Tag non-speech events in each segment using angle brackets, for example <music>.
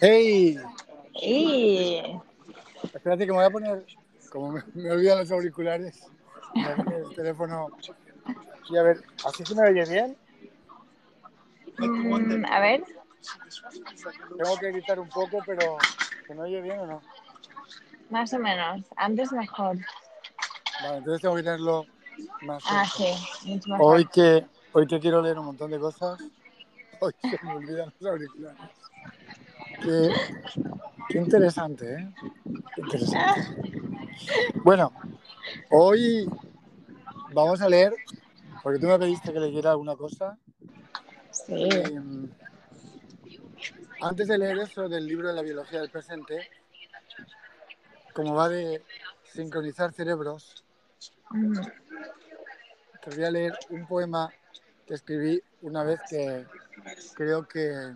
¡Hey! Y Espérate que me voy a poner, como me, me olvidan los auriculares, el teléfono y a ver, ¿así se me oye bien? mm, a ver, Tengo que gritar un poco, pero ¿se me oye bien o no? más o menos. Antes mejor. Vale, entonces tengo que tenerlo más Ah, cerca. sí, mucho mejor. Hoy que, hoy que quiero leer un montón de cosas, <laughs> hoy se me olvidan los auriculares. Qué, qué interesante, ¿eh? Qué interesante. Bueno, hoy vamos a leer, porque tú me pediste que leyera alguna cosa. Sí. mm, antes de leer eso del libro de la biología del presente, como va de sincronizar cerebros, Mm, te voy a leer un poema que escribí una vez que creo que,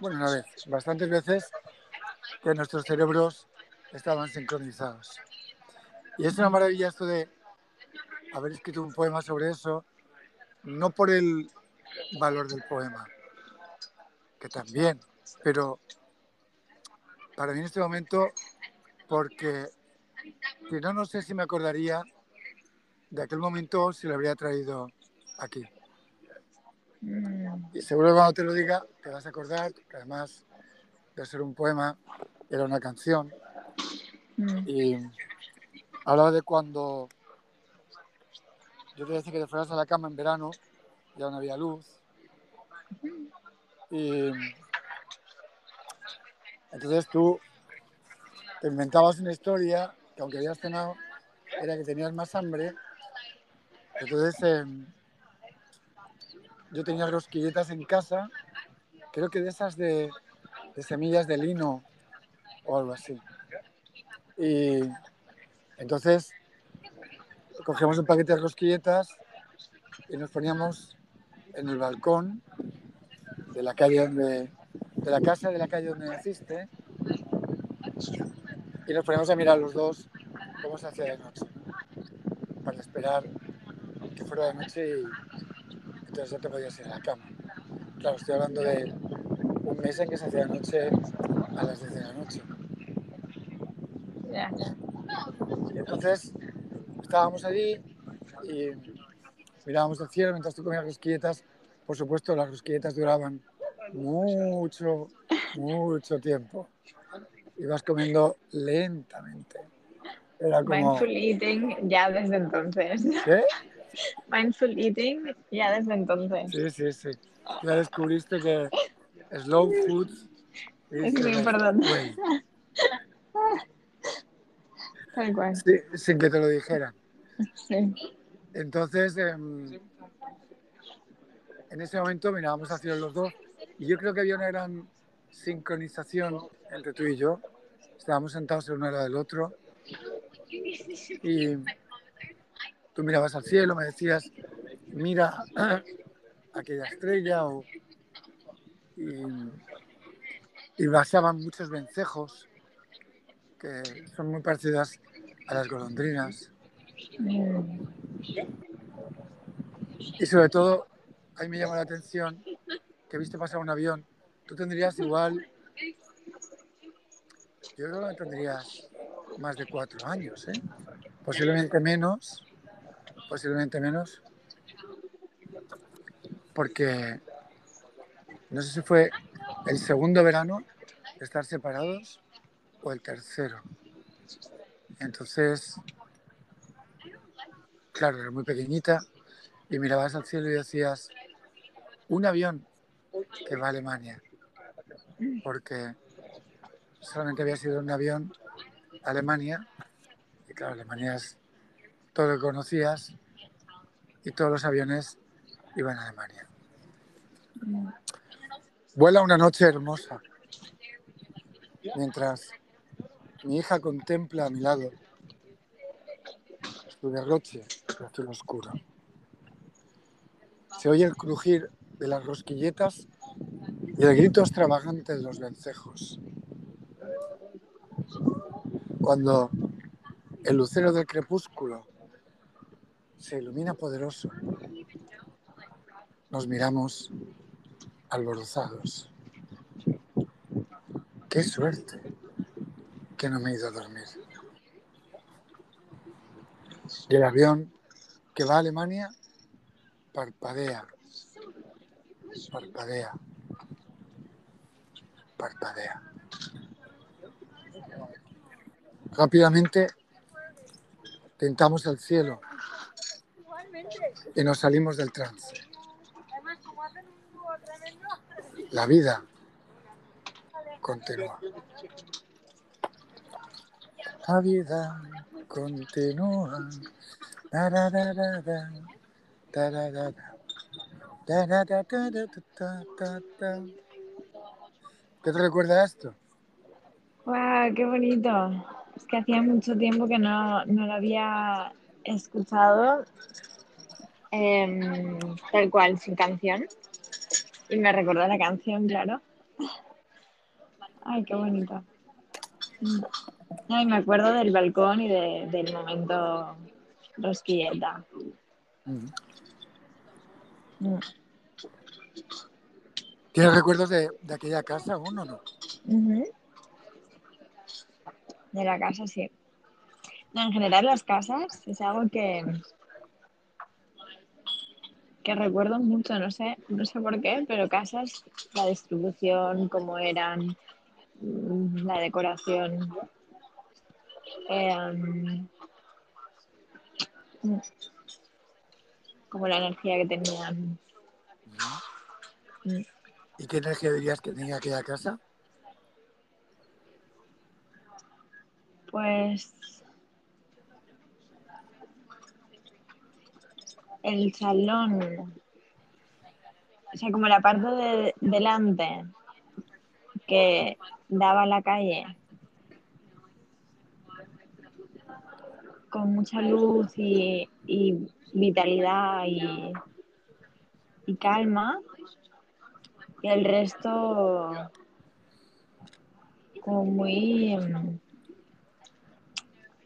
bueno, una vez, bastantes veces, que nuestros cerebros estaban sincronizados. Y es una maravilla esto de haber escrito un poema sobre eso, no por el valor del poema, que también, pero para mí en este momento, porque no, no sé si me acordaría de aquel momento si lo habría traído aquí. Mm, Y seguro que cuando te lo diga te vas a acordar que además de ser un poema, era una canción mm, y hablaba de cuando yo te decía que te fueras a la cama en verano, ya no había luz. Y entonces tú te inventabas una historia que aunque habías cenado, era que tenías más hambre. Entonces em, yo tenía rosquilletas en casa, creo que de esas de, semillas de lino o algo así. Y entonces cogíamos un paquete de rosquilletas y nos poníamos en el balcón de la calle donde, de la casa de la calle donde naciste y nos poníamos a mirar los dos cómo se hacía de noche para esperar que fuera de noche y entonces ya te podías ir a la cama. Claro, estoy hablando de un mes en que se hacía noche a las 10 de la noche. Y entonces estábamos allí y mirábamos el cielo mientras tú comías rosquilletas. Por supuesto, las rosquilletas duraban mucho, mucho tiempo. Ibas comiendo lentamente. Era como... Mindful eating ya desde entonces. ¿Qué? Mindful eating ya desde entonces. Sí, sí, sí. Ya descubriste que slow food Es muy importante. Tal cual. Sí, sin que te lo dijeran. Sí. Entonces, em, en ese momento mirábamos hacia los dos y yo creo que había una gran sincronización entre tú y yo. Estábamos sentados el uno al lado del otro y tú mirabas al cielo, me decías, mira <clears throat> aquella estrella o, y, y basaban muchos vencejos que son muy parecidas a las golondrinas. Y sobre todo, ahí me llama la atención que viste pasar un avión. Tú tendrías igual, yo creo que tendrías más de cuatro años, ¿eh? posiblemente menos, posiblemente menos, porque no sé si fue el segundo verano de estar separados o el tercero. Entonces, claro, era muy pequeñita y mirabas al cielo y decías, un avión que va a Alemania, porque solamente había sido un avión a Alemania, y claro, Alemania es todo lo que conocías, y todos los aviones iban a Alemania. Vuela una noche hermosa, mientras mi hija contempla a mi lado su derroche de azul oscuro. Se oye el crujir de las rosquilletas y el grito extravagante de los vencejos. Cuando el lucero del crepúsculo se ilumina poderoso, nos miramos alborozados. Qué suerte que no me he ido a dormir. Y el avión que va a Alemania parpadea, parpadea, parpadea. Rápidamente tentamos el cielo y nos salimos del trance. La vida continúa. La vida continúa. ¿Qué te recuerda esto? ¡Guau! ¡Qué bonito! Es que hacía mucho tiempo que no, no lo había escuchado em, tal cual, sin canción. Y me recordó la canción, claro. Ay, qué bonito. Ay, me acuerdo del balcón y de- del momento rosquilleta. Mm. ¿Tienes recuerdos de, de aquella casa aún o no? De la casa, sí. No, en general las casas es algo que, que recuerdo mucho, no sé, no sé por qué, pero casas, la distribución, cómo eran, mm, la decoración. mm, como la energía que tenían. Mm. ¿Y qué energía dirías que tenía aquella casa? Pues el salón, o sea, como la parte de delante que daba a la calle, con mucha luz y, y vitalidad y, y calma, y el resto como muy mm,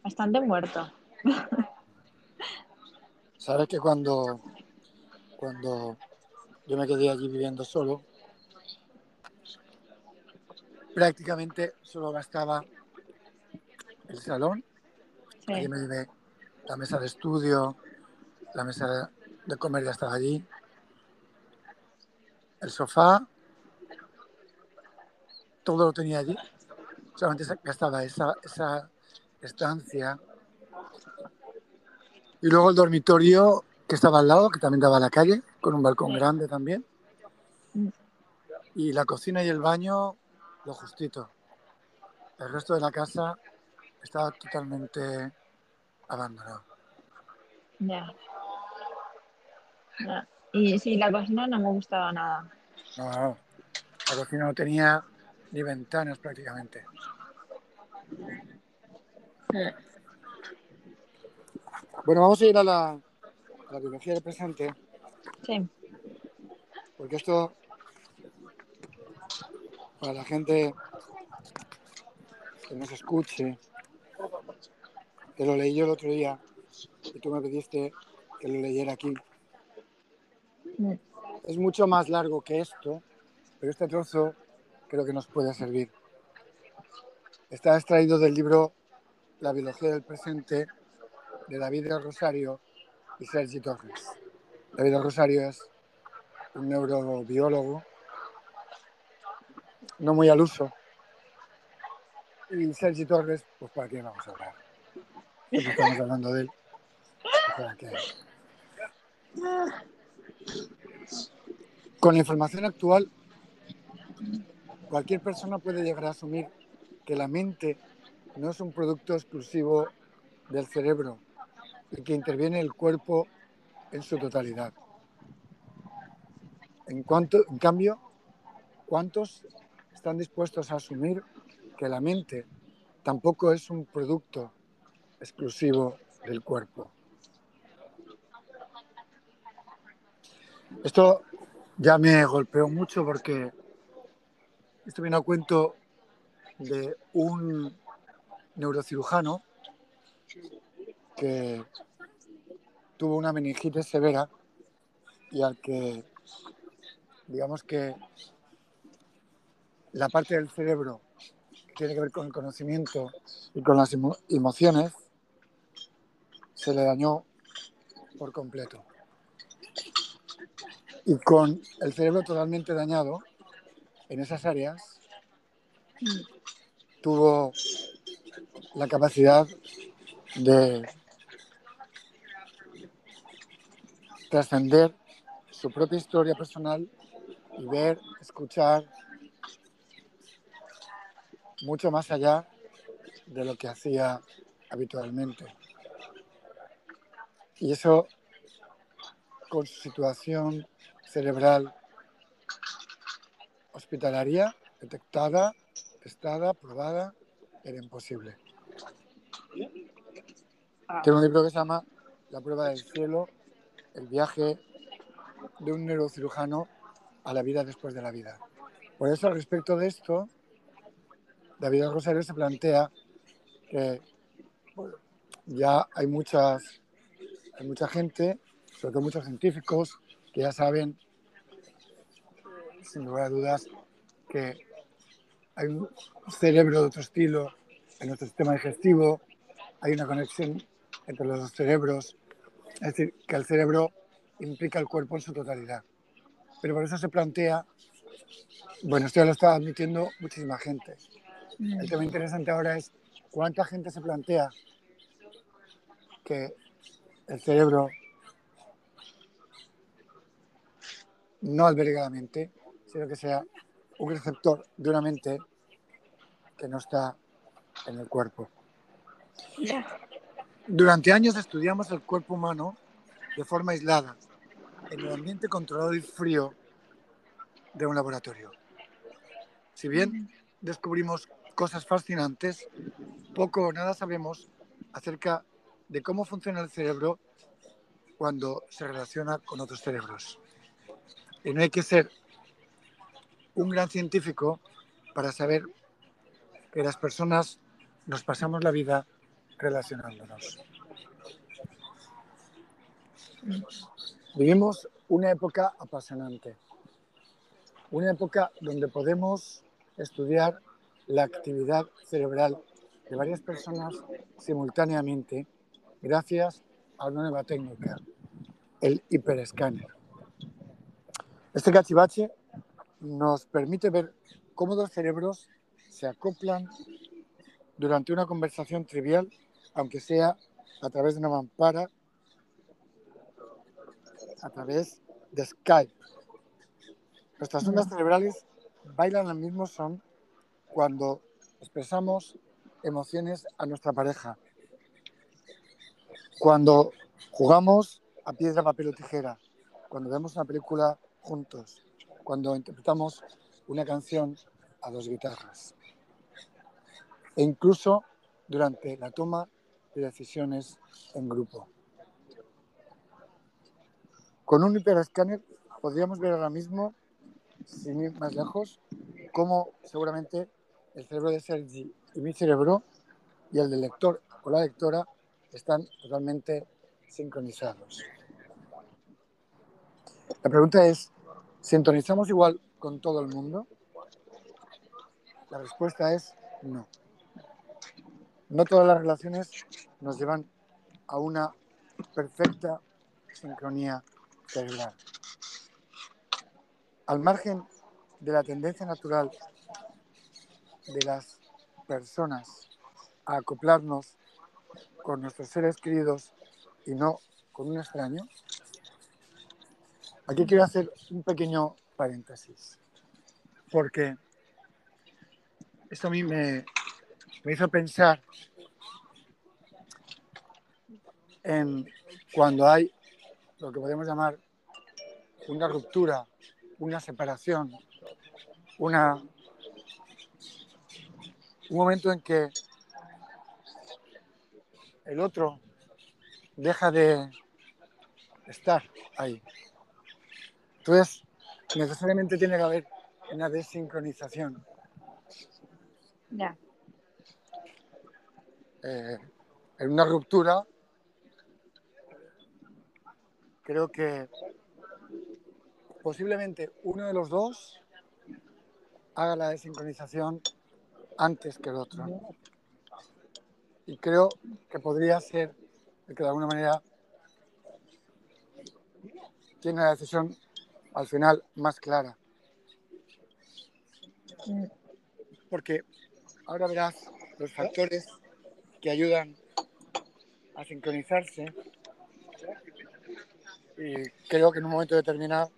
bastante muerto. <laughs> Sabes que cuando, cuando yo me quedé allí viviendo solo, prácticamente solo bastaba el salón, Sí, allí me llevé la mesa de estudio, la mesa de, comer ya estaba allí, el sofá, todo lo tenía allí, solamente gastaba esa, esa estancia. Y luego el dormitorio que estaba al lado, que también daba a la calle, con un balcón Sí. grande también. Y la cocina y el baño, lo justito. El resto de la casa estaba totalmente abandonado. ya. Ya. Y sí, la cocina no me gustaba nada. No, no. La cocina no tenía ni ventanas prácticamente. Bueno, vamos a ir a la, a la biología del presente, Sí, porque esto, para la gente que nos escuche, que lo leí yo el otro día y tú me pediste que lo leyera aquí. Mm. Es mucho más largo que esto, pero este trozo creo que nos puede servir. Está extraído del libro La biología del presente David Rosario y Sergi Torres. David Rosario es un neurobiólogo, no muy al uso. Y Sergi Torres, pues para qué vamos a hablar. Siempre estamos hablando de él. Con la información actual, cualquier persona puede llegar a asumir que la mente no es un producto exclusivo del cerebro y que interviene el cuerpo en su totalidad. En, cuanto, en cambio, ¿cuántos están dispuestos a asumir que la mente tampoco es un producto exclusivo del cuerpo? Esto ya me golpeó mucho porque esto viene a cuento de un neurocirujano que tuvo una meningitis severa y al que, digamos que la parte del cerebro tiene que ver con el conocimiento y con las emociones, se le dañó por completo. Y con el cerebro totalmente dañado en esas áreas, tuvo la capacidad de trascender su propia historia personal y ver, escuchar mucho más allá de lo que hacía habitualmente. Y eso, con su situación cerebral hospitalaria, detectada, testada, probada, era imposible. Tengo un libro que se llama La prueba del cielo, el viaje de un neurocirujano a la vida después de la vida. Por eso, al respecto de esto, David Rosario se plantea que ya hay muchas, hay mucha gente, sobre todo muchos científicos, que ya saben, sin lugar a dudas, que hay un cerebro de otro estilo en nuestro sistema digestivo, hay una conexión entre los dos cerebros, es decir, que el cerebro implica el cuerpo en su totalidad. Pero por eso se plantea, bueno, esto ya lo está admitiendo muchísima gente. El tema interesante ahora es cuánta gente se plantea que el cerebro no alberga la mente, sino que sea un receptor de una mente que no está en el cuerpo. Durante años estudiamos el cuerpo humano de forma aislada, en el ambiente controlado y frío de un laboratorio. Si bien descubrimos cosas fascinantes, poco o nada sabemos acerca de cómo funciona el cerebro cuando se relaciona con otros cerebros. Y no hay que ser un gran científico para saber que las personas nos pasamos la vida relacionándonos. Vivimos una época apasionante, una época donde podemos estudiar la actividad cerebral de varias personas simultáneamente gracias a una nueva técnica, el hiperescáner. Este cachivache nos permite ver cómo dos cerebros se acoplan durante una conversación trivial, aunque sea a través de una mampara, a través de Skype. Nuestras ondas cerebrales bailan al mismo son cuando expresamos emociones a nuestra pareja, cuando jugamos a piedra, papel o tijera, cuando vemos una película juntos, cuando interpretamos una canción a dos guitarras. E incluso durante la toma de decisiones en grupo. Con un hiperescáner podríamos ver ahora mismo, sin ir más lejos, cómo seguramente el cerebro de Sergi y mi cerebro y el del lector o la lectora están totalmente sincronizados. La pregunta es, ¿sintonizamos igual con todo el mundo? La respuesta es no. No todas las relaciones nos llevan a una perfecta sincronía cerebral. Al margen de la tendencia natural de las personas a acoplarnos con nuestros seres queridos y no con un extraño, aquí quiero hacer un pequeño paréntesis, porque esto a mí me, me hizo pensar en cuando hay lo que podemos llamar una ruptura, una separación, una, un momento en que el otro deja de estar ahí. Entonces, necesariamente tiene que haber una desincronización. Ya. Eh, en una ruptura, creo que posiblemente uno de los dos haga la desincronización antes que el otro. Y creo que podría ser el que de alguna manera tiene la decisión al final más clara. Porque ahora verás los factores que ayudan a sincronizarse y creo que en un momento determinado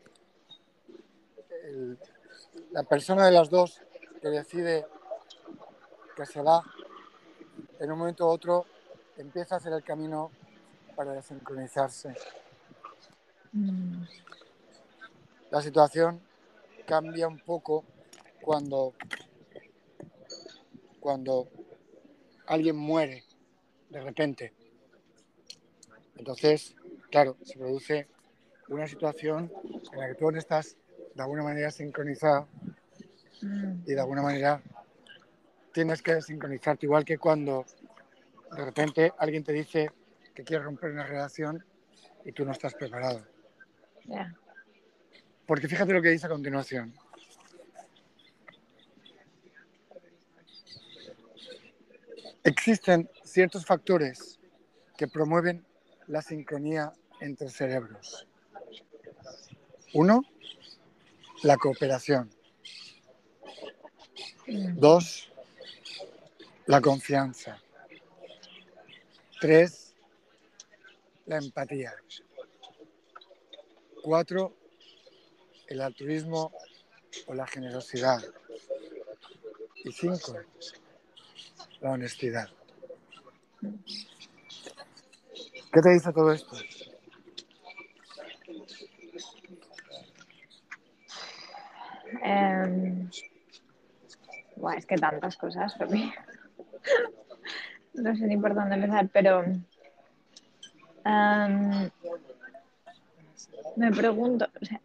el- la persona de las dos que decide que se va, en un momento u otro empieza a hacer el camino para desincronizarse. mm, La situación cambia un poco cuando, cuando alguien muere de repente. Entonces, claro, se produce una situación en la que tú no estás de alguna manera sincronizado y de alguna manera tienes que desincronizarte, igual que cuando de repente alguien te dice que quiere romper una relación y tú no estás preparado. Porque fíjate lo que dice a continuación. Existen ciertos factores que promueven la sincronía entre cerebros. Uno, la cooperación. Dos, la confianza. Tres, la empatía. Cuatro, el altruismo o la generosidad. Y cinco, la honestidad. ¿Qué te dice todo esto? Em, buah, es que tantas cosas, Pepe. <laughs> No sé ni por dónde empezar, pero em, me pregunto, o sea,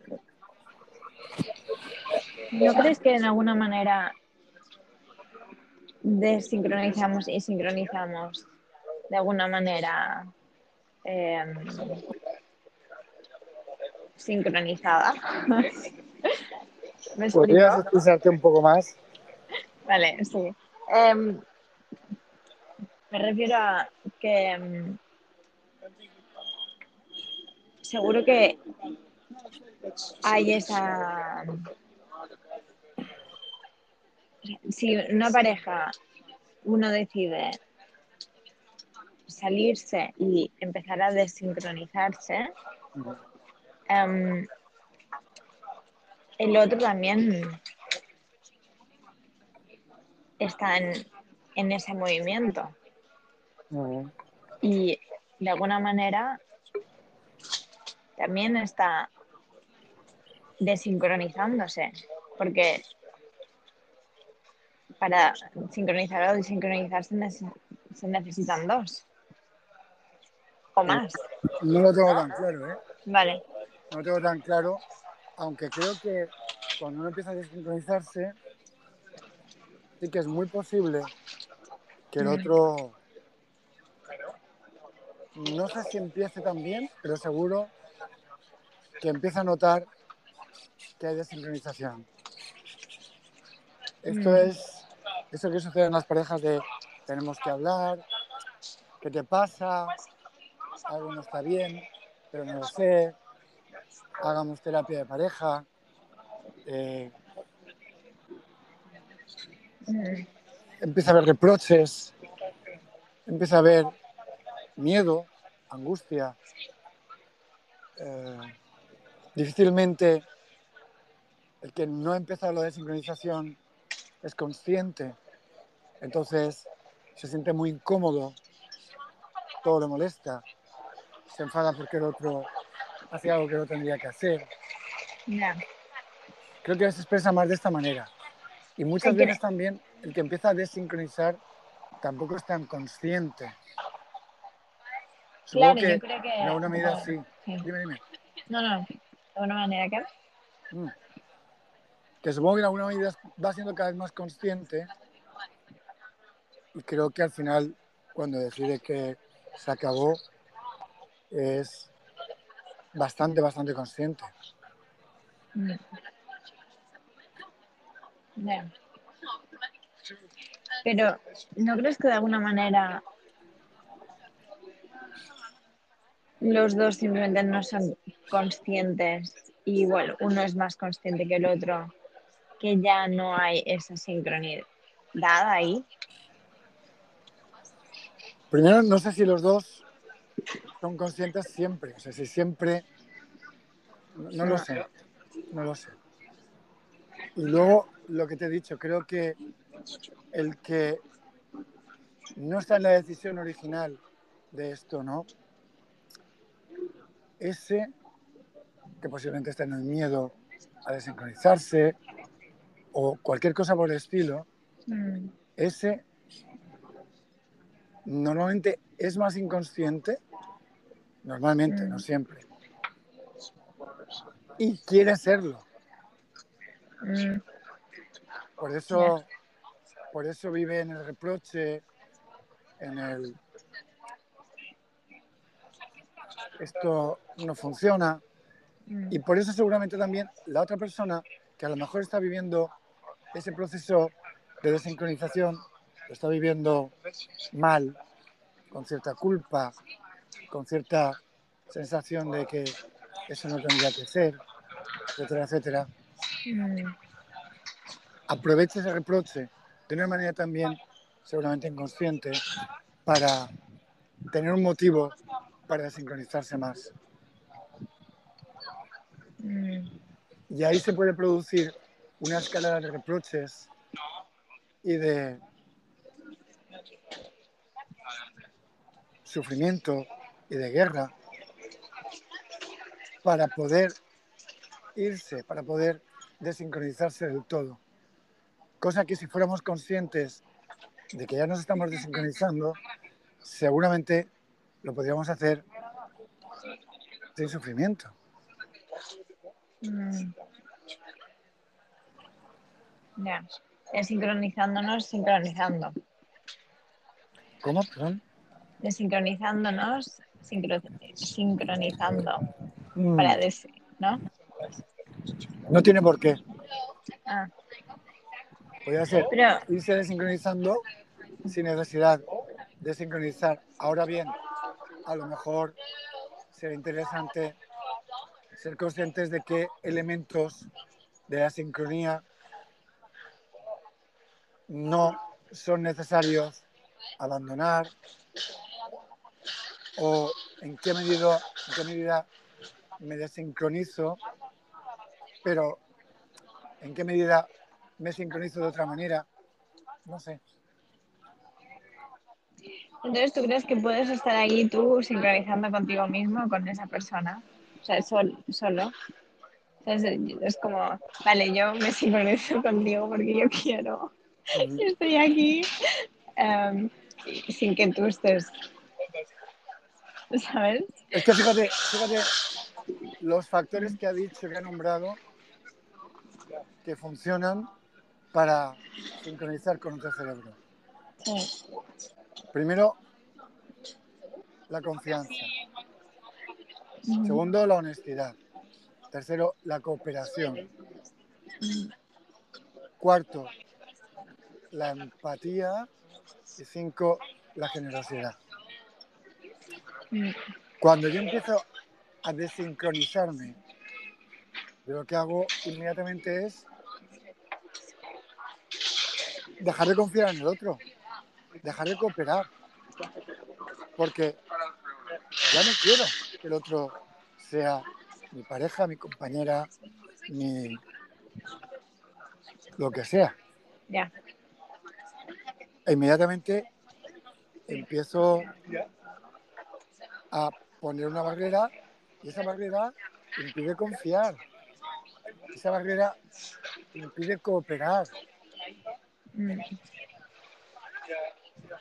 ¿no crees que en alguna manera desincronizamos y sincronizamos de alguna manera em, sincronizada? <laughs> ¿Me ¿Podrías expresarte un poco más? Vale, sí. Em, me refiero a que em, seguro que hay esa... Si una pareja, uno decide salirse y empezar a desincronizarse, em, el otro también está en, en ese movimiento. Y de alguna manera también está desincronizándose, porque para sincronizar o desincronizarse nece- se necesitan dos o más. No lo tengo tan claro, ¿eh? Vale, No lo tengo tan claro, aunque creo que cuando uno empieza a desincronizarse, sí que es muy posible que el otro, no sé si empiece también, pero seguro que empieza a notar que hay desincronización. Esto Mm. es eso que sucede en las parejas de tenemos que hablar, ¿qué te pasa? Algo no está bien, pero no lo sé. Hagamos terapia de pareja. eh, empieza a haber reproches, empieza a haber miedo, angustia. Eh, difícilmente el que no ha empezado la desincronización es consciente, entonces se siente muy incómodo, todo le molesta, se enfada porque el otro hace algo que no tendría que hacer. Creo que se expresa más de esta manera. Y muchas veces también el que empieza a desincronizar tampoco es tan consciente. Supongo Claro, que yo creo que... en alguna medida sí. Sí. Dime, dime. No, no, de alguna manera que... Mm. Que supongo que en alguna medida va siendo cada vez más consciente y creo que al final cuando decide que se acabó es bastante, bastante consciente. Mm. Pero, ¿no crees que de alguna manera los dos simplemente no son conscientes y bueno, uno es más consciente que el otro, que ya no hay esa sincronidad ahí? Primero, no sé si los dos son conscientes siempre, o sea, si siempre... No, no lo sé, no lo sé. Y luego, lo que te he dicho, creo que el que no está en la decisión original de esto, ¿no? Ese que posiblemente está en el miedo a desincronizarse o cualquier cosa por el estilo, Mm, ese normalmente es más inconsciente, normalmente, no Mm. siempre, y quiere serlo. mm, Por eso, por eso vive en el reproche, en el esto no funciona. mm, Y por eso seguramente también la otra persona que a lo mejor está viviendo ese proceso de desincronización, lo está viviendo mal, con cierta culpa, con cierta sensación de que eso no tendría que ser, etcétera, etcétera. aprovecha ese reproche de una manera también seguramente inconsciente para tener un motivo para desincronizarse más. mm, Y ahí se puede producir una escalada de reproches y de sufrimiento y de guerra para poder irse, para poder desincronizarse del todo. Cosa que si fuéramos conscientes de que ya nos estamos desincronizando, seguramente lo podríamos hacer sin sufrimiento. mm. Ya, desincronizándonos, sincronizando. ¿Cómo? Perdón. Desincronizándonos, sincro- sincronizando. Mm, Para des ¿no? No tiene por qué. Ah, Podría ser pero, irse desincronizando sin necesidad de sincronizar. Ahora bien, a lo mejor sería interesante ser conscientes de qué elementos de la sincronía no son necesarios abandonar o en qué medida, en qué medida me desincronizo, pero en qué medida me sincronizo de otra manera. No sé. entonces, ¿tú crees que puedes estar ahí tú sincronizando contigo mismo, con esa persona? O sea, sol- solo. Es, como, vale, yo me sincronizo <laughs> contigo porque yo quiero. Yo estoy aquí em, sin que tú estés, <laughs> ¿sabes? Es que fíjate, fíjate los factores que ha dicho, que ha nombrado, que funcionan para sincronizar con otro cerebro. Sí. Primero, la confianza. Ujú. Segundo, la honestidad. Tercero, la cooperación. Cuarto, la empatía. Y cinco, la generosidad. Cuando yo empiezo a desincronizarme, yo lo que hago inmediatamente es dejar de confiar en el otro, dejar de cooperar, porque ya no quiero que el otro sea mi pareja, mi compañera, mi lo que sea. Ya. E inmediatamente empiezo a poner una barrera y esa barrera impide confiar. Esa barrera impide cooperar.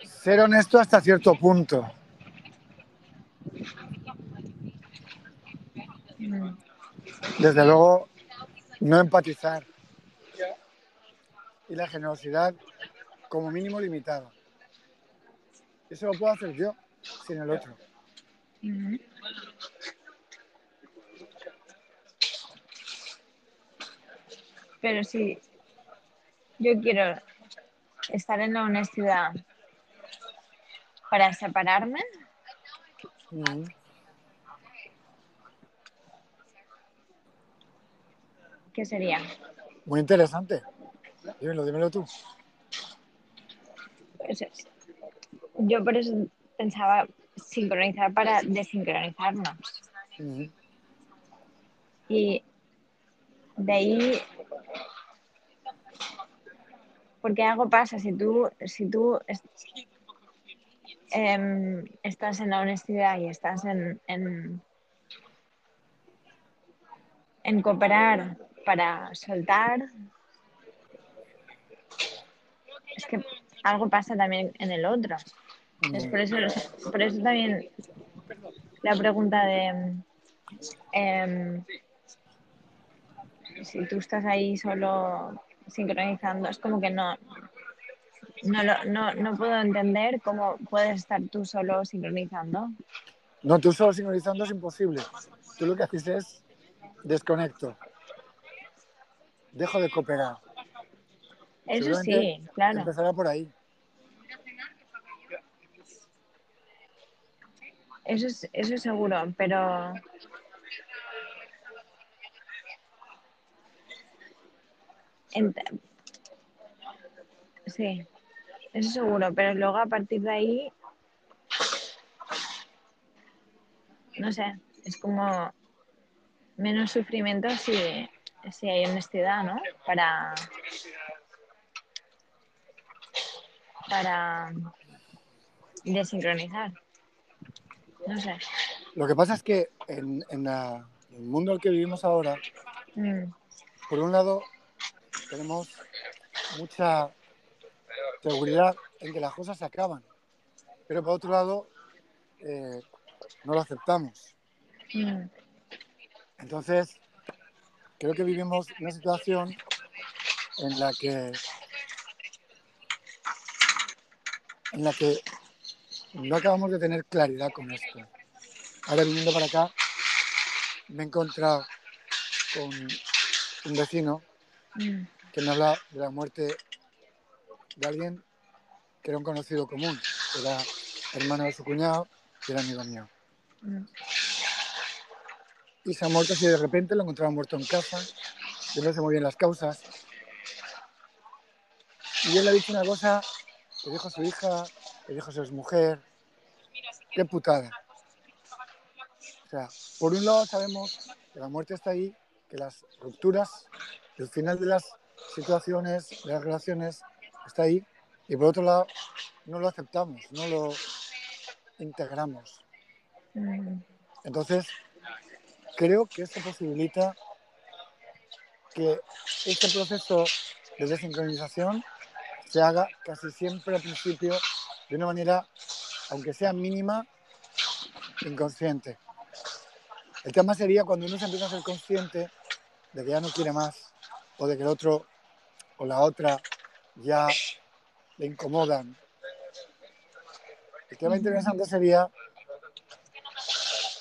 Ser honesto hasta cierto punto. Desde luego, no empatizar. Y la generosidad, como mínimo, limitada. Eso lo puedo hacer yo, sin el otro. Pero sí, yo quiero estar en la honestidad para separarme, Mm. ¿qué sería? Muy interesante. Dímelo, dímelo tú. Pues es- yo por eso pensaba sincronizar para desincronizarnos. Mm. Y de ahí, porque algo pasa, si tú, si tú em, estás en la honestidad y estás en, en, en cooperar para soltar, es que algo pasa también en el otro. Es Mm. por eso, por eso también la pregunta de em, si tú estás ahí solo sincronizando, es como que no, no, no, no puedo entender cómo puedes estar tú solo sincronizando. No, tú solo sincronizando es imposible. Tú lo que haces es desconecto. Dejo de cooperar. Eso sí, claro. Empezará por ahí. Eso es, eso es seguro, pero sí, eso seguro, pero luego a partir de ahí, no sé, es como menos sufrimiento si, si hay honestidad, ¿no? Para, para desincronizar. No sé. Lo que pasa es que en, en la- en el mundo en el que vivimos ahora, Mm, por un lado, tenemos mucha seguridad en que las cosas se acaban, pero por otro lado, eh, no lo aceptamos. mm, Entonces, creo que vivimos una situación en la que en la que no acabamos de tener claridad con esto. Ahora viniendo para acá, me he encontrado con un vecino mm, que me habla de la muerte de alguien que era un conocido común, era hermano de su cuñado y era amigo mío. mm, Y se ha muerto así de repente, lo encontraron muerto en casa, yo no sé muy bien las causas. Y él le ha dicho una cosa que dijo su hija, dijo su mujer, qué putada. O sea, por un lado sabemos que la muerte está ahí, que las rupturas, el final de las situaciones, de las relaciones, está ahí, y por otro lado no lo aceptamos, no lo integramos. Entonces, creo que esto posibilita que este proceso de desincronización se haga casi siempre al principio de una manera, aunque sea mínima, inconsciente. El tema sería cuando uno se empieza a ser consciente de que ya no quiere más, o de que el otro o la otra ya le incomodan. El tema interesante sería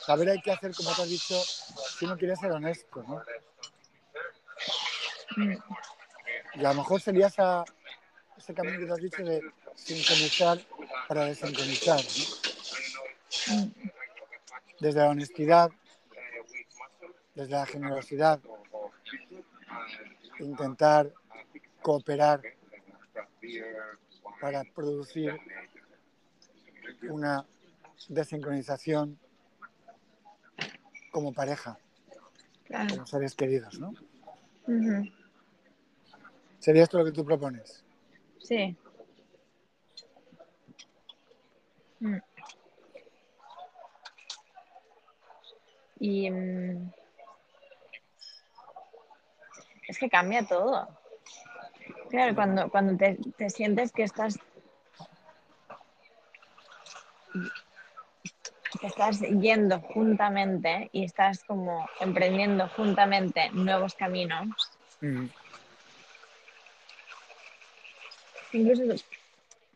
saber qué hacer, como te has dicho, si uno quiere ser honesto, ¿no? mm, Y a lo mejor sería esa, ese camino que te has dicho de sincronizar para desincronizar, ¿no? Desde la honestidad, desde la generosidad, intentar cooperar para producir una desincronización como pareja, claro. como seres queridos, ¿no? ¿Sería esto lo que tú propones? Sí. Mm. Y mm, es que cambia todo. Claro, cuando, cuando te, te sientes que estás que estás yendo juntamente y estás como emprendiendo juntamente nuevos caminos, Mm, incluso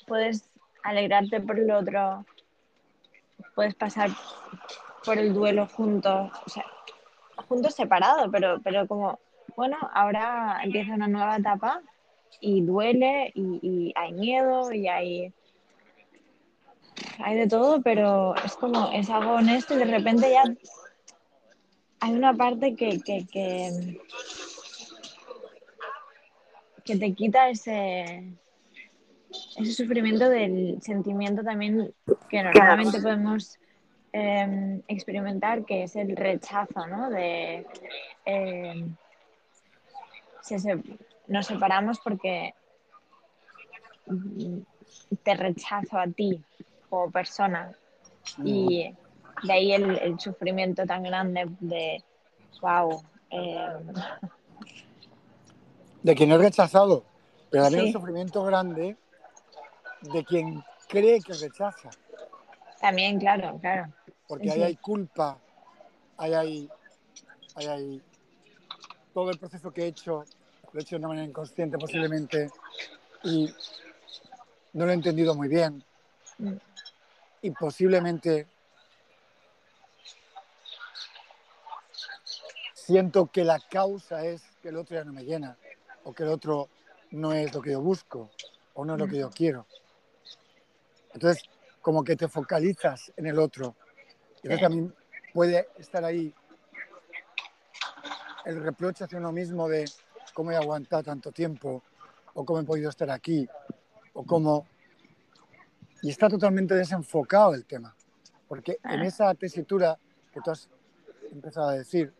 puedes alegrarte por el otro, puedes pasar por el duelo juntos, o sea, juntos separados, pero, pero como, bueno, ahora empieza una nueva etapa y duele y, y hay miedo y hay, hay de todo, pero es como, es algo honesto y de repente ya hay una parte que, que, que, que te quita ese, ese sufrimiento del sentimiento también que normalmente podemos eh, experimentar, que es el rechazo, ¿no? De, eh, se, se, nos separamos porque te rechazo a ti como persona y de ahí el, el sufrimiento tan grande de, wow. Eh, de quien es rechazado, pero también Sí. el sufrimiento grande de quien cree que rechaza, también, claro, claro. porque Sí, ahí sí. hay culpa, ahí hay, ahí hay todo el proceso que he hecho, lo he hecho de una manera inconsciente posiblemente y no lo he entendido muy bien Mm. y posiblemente siento que la causa es que el otro ya no me llena o que el otro no es lo que yo busco o no es lo que yo quiero. Entonces, como que te focalizas en el otro. Entonces también puede estar ahí el reproche hacia uno mismo de cómo he aguantado tanto tiempo o cómo he podido estar aquí o cómo... Y está totalmente desenfocado el tema. Porque en Ah. esa tesitura que tú has empezado a decir,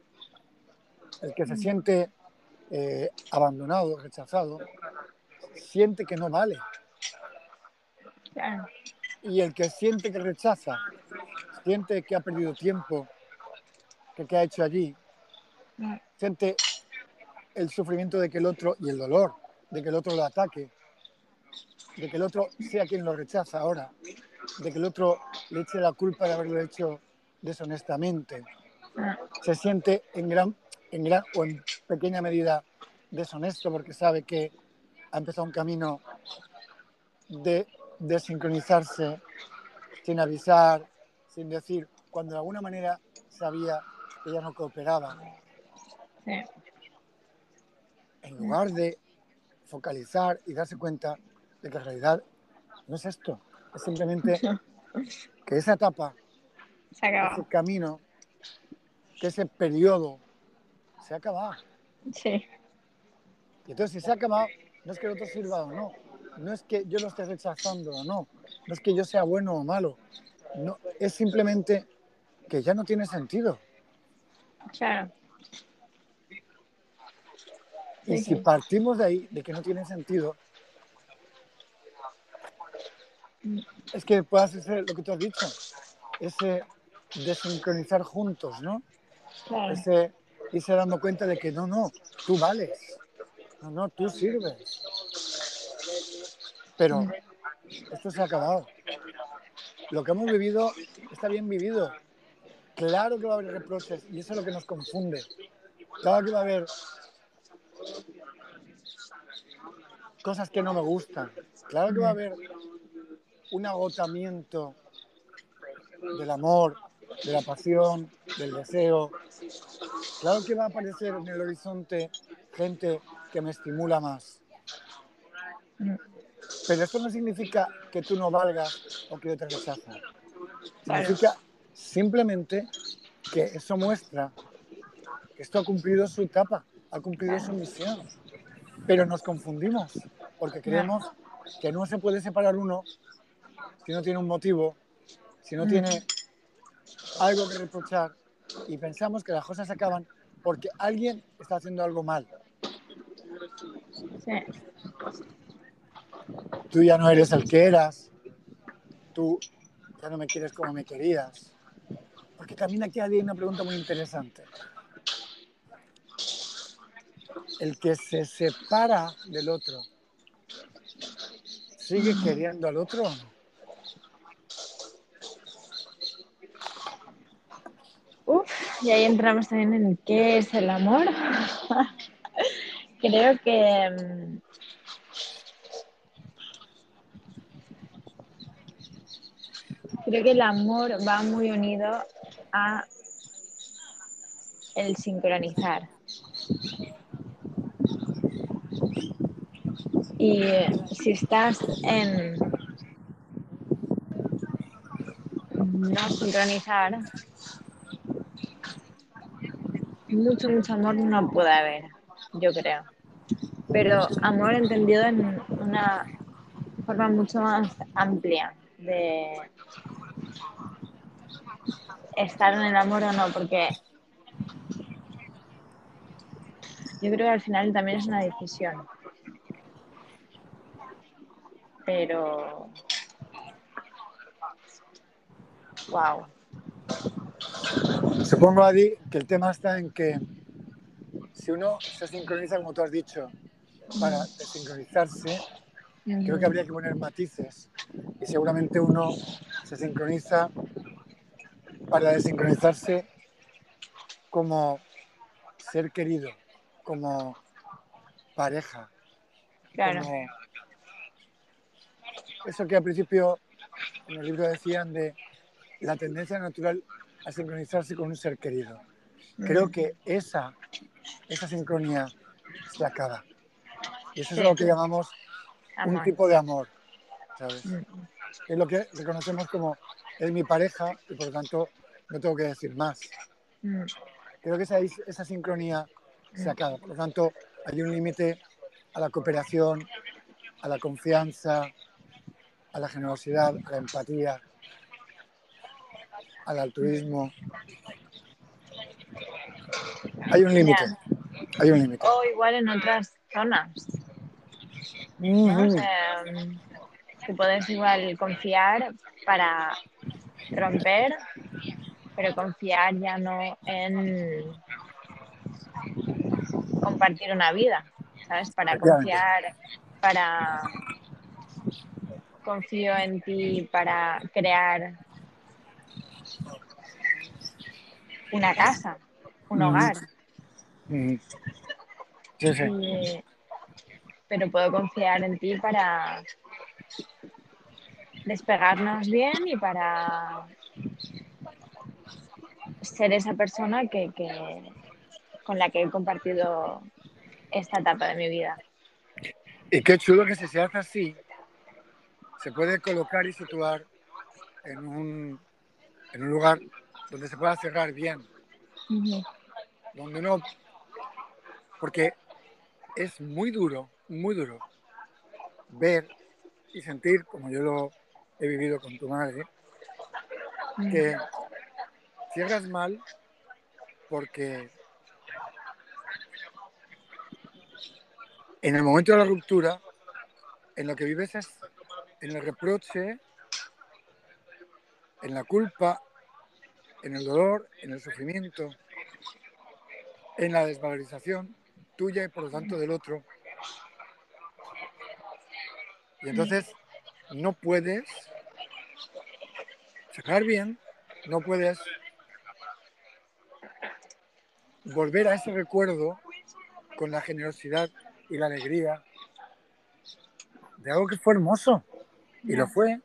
el que se siente eh, abandonado, rechazado, siente que no vale. Claro. Y el que siente que rechaza, siente que ha perdido tiempo, que qué ha hecho allí, siente el sufrimiento de que el otro y el dolor de que el otro lo ataque, de que el otro sea quien lo rechaza ahora, de que el otro le eche la culpa de haberlo hecho deshonestamente. Se siente en gran, en gran o en pequeña medida deshonesto porque sabe que ha empezado un camino de desincronizarse sin avisar, sin decir, cuando de alguna manera sabía que ya no cooperaba. sí. en lugar de focalizar y darse cuenta de que en realidad no es esto, es simplemente <laughs> que esa etapa, Se ese camino, que ese periodo se ha acabado. Sí. Y entonces si se ha acabado, no es que el otro sirva o no, no es que yo lo esté rechazando o no, no es que yo sea bueno o malo, no, es simplemente que ya no tiene sentido. Claro. Y Sí, si sí. partimos de ahí, de que no tiene sentido, es que puedas hacer lo que tú has dicho, ese desincronizar juntos, ¿no? Claro. Ese irse dando cuenta de que no, no, tú vales, no, no, tú sirves. Pero esto se ha acabado. Lo que hemos vivido está bien vivido. Claro que va a haber reproches y eso es lo que nos confunde. Claro que va a haber cosas que no me gustan. Claro que va a haber un agotamiento del amor, de la pasión, del deseo. Claro que va a aparecer en el horizonte gente que me estimula más. Pero esto no significa que tú no valgas o que yo te rechazo. Claro. Significa simplemente que eso muestra que esto ha cumplido su etapa, ha cumplido su misión. Pero nos confundimos porque creemos que no se puede separar uno si no tiene un motivo, si no Mm. tiene algo que reprochar y pensamos que las cosas se acaban porque alguien está haciendo algo mal. Sí. Tú ya no eres el que eras, tú ya no me quieres como me querías. Porque también aquí hay una pregunta muy interesante. El que se separa del otro, ¿sigue queriendo al otro? Uf, y ahí entramos también en qué es el amor. <laughs> Creo que creo que el amor va muy unido a el sincronizar. Y si estás en no sincronizar, mucho, mucho amor no puede haber, yo creo. Pero amor entendido en una forma mucho más amplia de estar en el amor o no, porque yo creo que al final también es una decisión. Pero. Wow. Supongo, Adi, que el tema está en que si uno se sincroniza, como tú has dicho, para desincronizarse, creo que habría que poner matices. Y seguramente uno se sincroniza para desincronizarse como ser querido, como pareja. Claro. Como eso que al principio en el libro decían de la tendencia natural a sincronizarse con un ser querido. Creo que esa, esa sincronía se acaba. Y eso es lo que llamamos un tipo de amor, ¿sabes? Mm. Es lo que reconocemos como es mi pareja y por lo tanto no tengo que decir más. Mm. Creo que esa, esa sincronía se acaba. Por lo tanto, hay un límite a la cooperación, a la confianza, a la generosidad, a la empatía, al altruismo. Hay un límite. Hay un límite. O igual en otras zonas. ¿no? O Ujú. sea, que puedes igual confiar para romper, pero confiar ya no en compartir una vida, ¿sabes? Para confiar, para confío en ti para crear una casa, un Mm. hogar. Ujú. Sí, sí. Y- pero puedo confiar en ti para despegarnos bien y para ser esa persona que, que- con la que he compartido esta etapa de mi vida. Y qué chulo que si se hace así, se puede colocar y situar en un, en un lugar donde se pueda cerrar bien, donde no... Porque es muy duro, muy duro ver y sentir, como yo lo he vivido con tu madre, que cierras mal porque en el momento de la ruptura, en lo que vives es en el reproche, en la culpa, en el dolor, en el sufrimiento, en la desvalorización tuya y por lo tanto del otro. Y entonces no puedes cerrar bien, no puedes volver a ese recuerdo con la generosidad y la alegría de algo que fue hermoso. Y lo fue.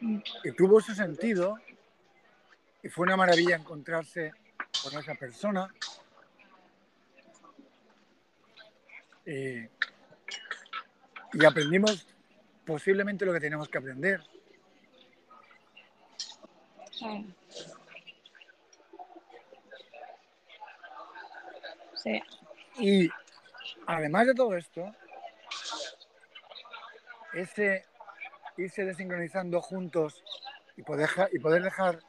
Y tuvo su sentido. Y fue una maravilla encontrarse con esa persona. Y, y aprendimos posiblemente lo que tenemos que aprender. Sí. Y además de todo esto, ese irse desincronizando juntos y poder, y poder dejar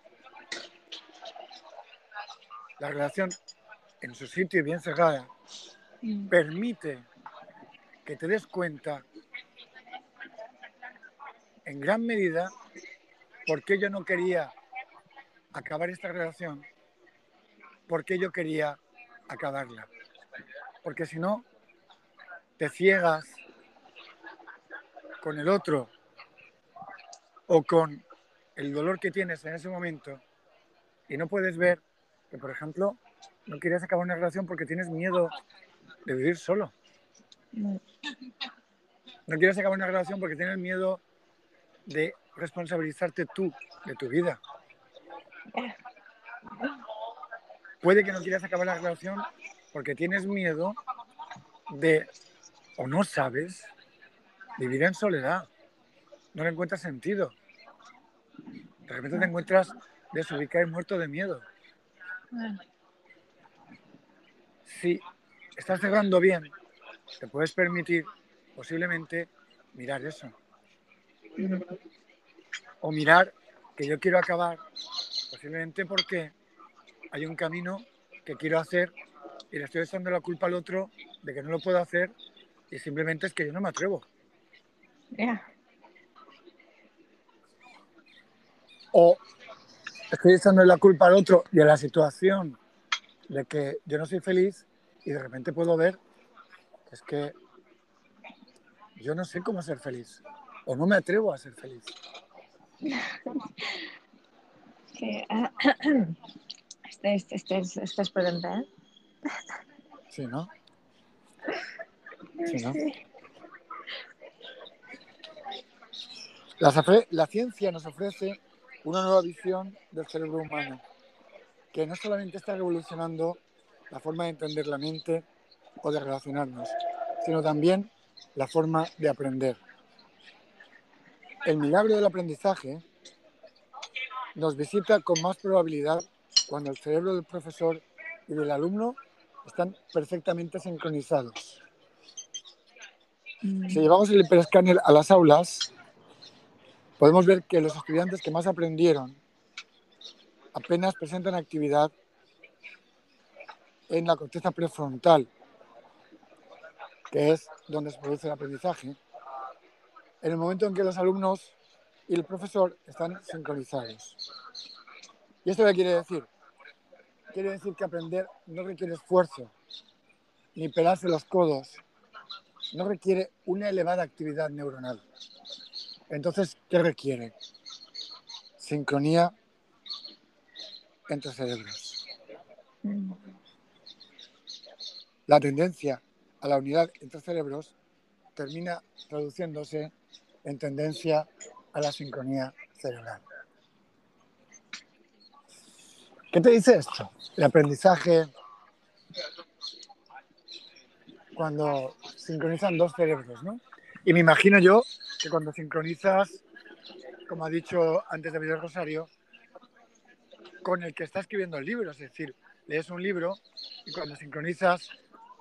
la relación en su sitio y bien cerrada, permite que te des cuenta en gran medida por qué yo no quería acabar esta relación, por qué yo quería acabarla. Porque si no, te ciegas con el otro o con el dolor que tienes en ese momento y no puedes ver que, por ejemplo, no querías acabar una relación porque tienes miedo de vivir solo. No quieres acabar una relación porque tienes miedo de responsabilizarte tú de tu vida. Puede que no quieras acabar la relación porque tienes miedo de o no sabes vivir en soledad. No le encuentras sentido. De repente te encuentras desubicado y muerto de miedo. Si estás cerrando bien, te puedes permitir posiblemente mirar eso. O mirar que yo quiero acabar, posiblemente porque hay un camino que quiero hacer y le estoy echando la culpa al otro de que no lo puedo hacer y simplemente es que yo no me atrevo. O estoy echando la culpa al otro y a la situación de que yo no soy feliz y de repente puedo ver que es que yo no sé cómo ser feliz o no me atrevo a ser feliz. <laughs> <clears throat> este, este, este, es, este es potente, ¿eh? Sí, ¿no? Sí, ¿no? La, la ciencia nos ofrece una nueva visión del cerebro humano, que no solamente está revolucionando la forma de entender la mente o de relacionarnos, sino también la forma de aprender. El milagro del aprendizaje nos visita con más probabilidad cuando el cerebro del profesor y del alumno están perfectamente sincronizados. Si llevamos el hiperescáner a las aulas, podemos ver que los estudiantes que más aprendieron apenas presentan actividad en la corteza prefrontal, que es donde se produce el aprendizaje, en el momento en que los alumnos y el profesor están sincronizados. ¿Y esto qué quiere decir? Quiere decir que aprender no requiere esfuerzo, ni pelarse los codos, no requiere una elevada actividad neuronal. Entonces, ¿qué requiere? Sincronía entre cerebros. La tendencia a la unidad entre cerebros termina traduciéndose en tendencia a la sincronía cerebral. ¿Qué te dice esto? El aprendizaje cuando sincronizan dos cerebros, ¿no? Y me imagino yo que cuando sincronizas, como ha dicho antes David Rosario, con el que está escribiendo el libro, es decir, lees un libro y cuando sincronizas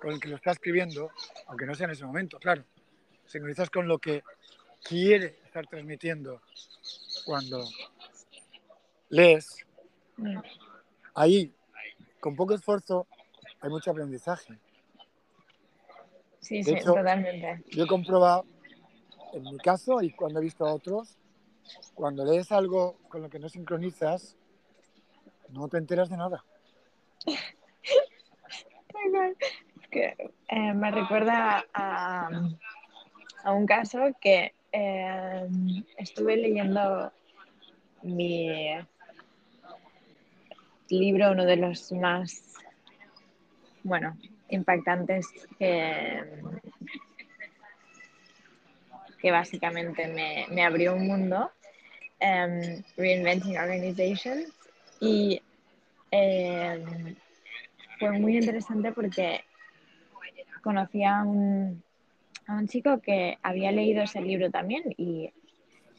con el que lo está escribiendo, aunque no sea en ese momento, claro, sincronizas con lo que quiere estar transmitiendo cuando lees, ahí, con poco esfuerzo, hay mucho aprendizaje. Sí, sí, totalmente. Yo he comprobado, en mi caso y cuando he visto a otros, cuando lees algo con lo que no sincronizas, no te enteras de nada. <laughs> Eh, me recuerda a, a, un caso que eh, estuve leyendo mi libro, uno de los más, bueno, impactantes que, que básicamente me, me abrió un mundo, um, Reinventing Organizations, y um, fue muy interesante porque conocí a un, a un chico que había leído ese libro también y